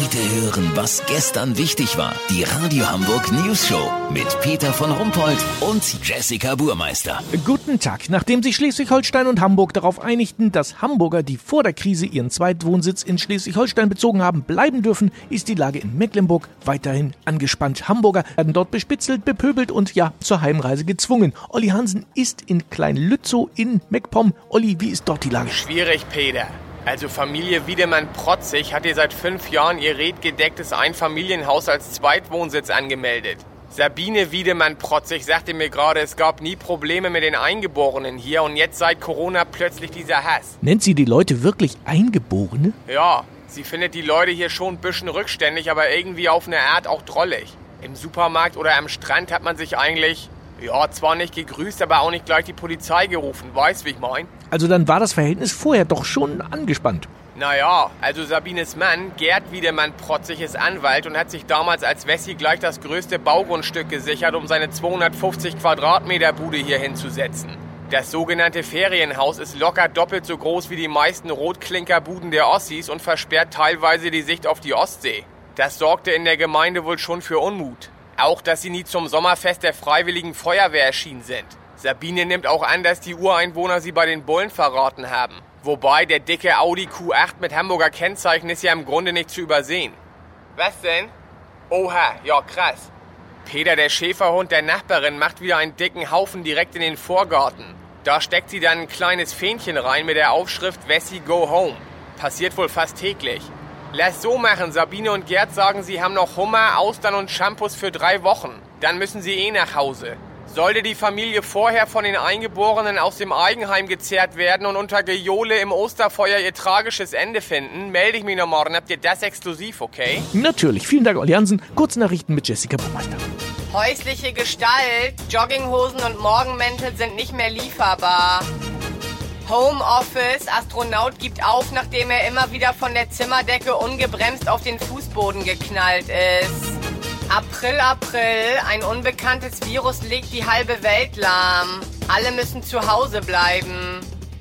Heute hören, was gestern wichtig war. Die Radio Hamburg News Show mit Peter von Rumpold und Jessica Burmeister. Guten Tag. Nachdem sich Schleswig-Holstein und Hamburg darauf einigten, dass Hamburger, die vor der Krise ihren Zweitwohnsitz in Schleswig-Holstein bezogen haben, bleiben dürfen, ist die Lage in Mecklenburg weiterhin angespannt. Hamburger werden dort bespitzelt, bepöbelt und ja, zur Heimreise gezwungen. Olli Hansen ist in Klein-Lützow in MacPom. Olli, wie ist dort die Lage? Schwierig, Peter. Also Familie Wiedemann-Protzig hat hier seit fünf Jahren ihr redgedecktes Einfamilienhaus als Zweitwohnsitz angemeldet. Sabine Wiedemann-Protzig sagte mir gerade, es gab nie Probleme mit den Eingeborenen hier und jetzt seit Corona plötzlich dieser Hass. Nennt sie die Leute wirklich Eingeborene? Ja, sie findet die Leute hier schon ein bisschen rückständig, aber irgendwie auf eine Art auch drollig. Im Supermarkt oder am Strand hat man sich eigentlich, ja, zwar nicht gegrüßt, aber auch nicht gleich die Polizei gerufen. Weißt, wie ich mein? Also dann war das Verhältnis vorher doch schon angespannt. Naja, also Sabines Mann, Gerd Wiedemann-Protzig, ist Anwalt und hat sich damals als Wessi gleich das größte Baugrundstück gesichert, um seine 250 Quadratmeter Bude hier hinzusetzen. Das sogenannte Ferienhaus ist locker doppelt so groß wie die meisten Rotklinkerbuden der Ossis und versperrt teilweise die Sicht auf die Ostsee. Das sorgte in der Gemeinde wohl schon für Unmut. Auch, dass sie nie zum Sommerfest der Freiwilligen Feuerwehr erschienen sind. Sabine nimmt auch an, dass die Ureinwohner sie bei den Bullen verraten haben. Wobei der dicke Audi Q8 mit Hamburger Kennzeichen ist ja im Grunde nicht zu übersehen. Was denn? Oha, ja krass. Peter, der Schäferhund der Nachbarin, macht wieder einen dicken Haufen direkt in den Vorgarten. Da steckt sie dann ein kleines Fähnchen rein mit der Aufschrift Wessi Go Home. Passiert wohl fast täglich. Lass so machen, Sabine und Gerd sagen, sie haben noch Hummer, Austern und Shampoos für drei Wochen. Dann müssen sie eh nach Hause. Sollte die Familie vorher von den Eingeborenen aus dem Eigenheim gezerrt werden und unter Gejohle im Osterfeuer ihr tragisches Ende finden, melde ich mich noch morgen. Habt ihr das exklusiv, okay? Natürlich. Vielen Dank, Olli Hansen. Kurznachrichten mit Jessica Burmeister. Häusliche Gestalt, Jogginghosen und Morgenmäntel sind nicht mehr lieferbar. Homeoffice, Astronaut gibt auf, nachdem er immer wieder von der Zimmerdecke ungebremst auf den Fußboden geknallt ist. April, April, ein unbekanntes Virus legt die halbe Welt lahm. Alle müssen zu Hause bleiben.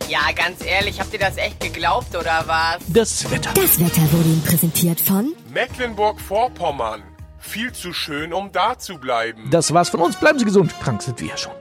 Ja, ganz ehrlich, habt ihr das echt geglaubt oder was? Das Wetter. Das Wetter wurde Ihnen präsentiert von Mecklenburg-Vorpommern. Viel zu schön, um da zu bleiben. Das war's von uns. Bleiben Sie gesund. Krank sind wir ja schon.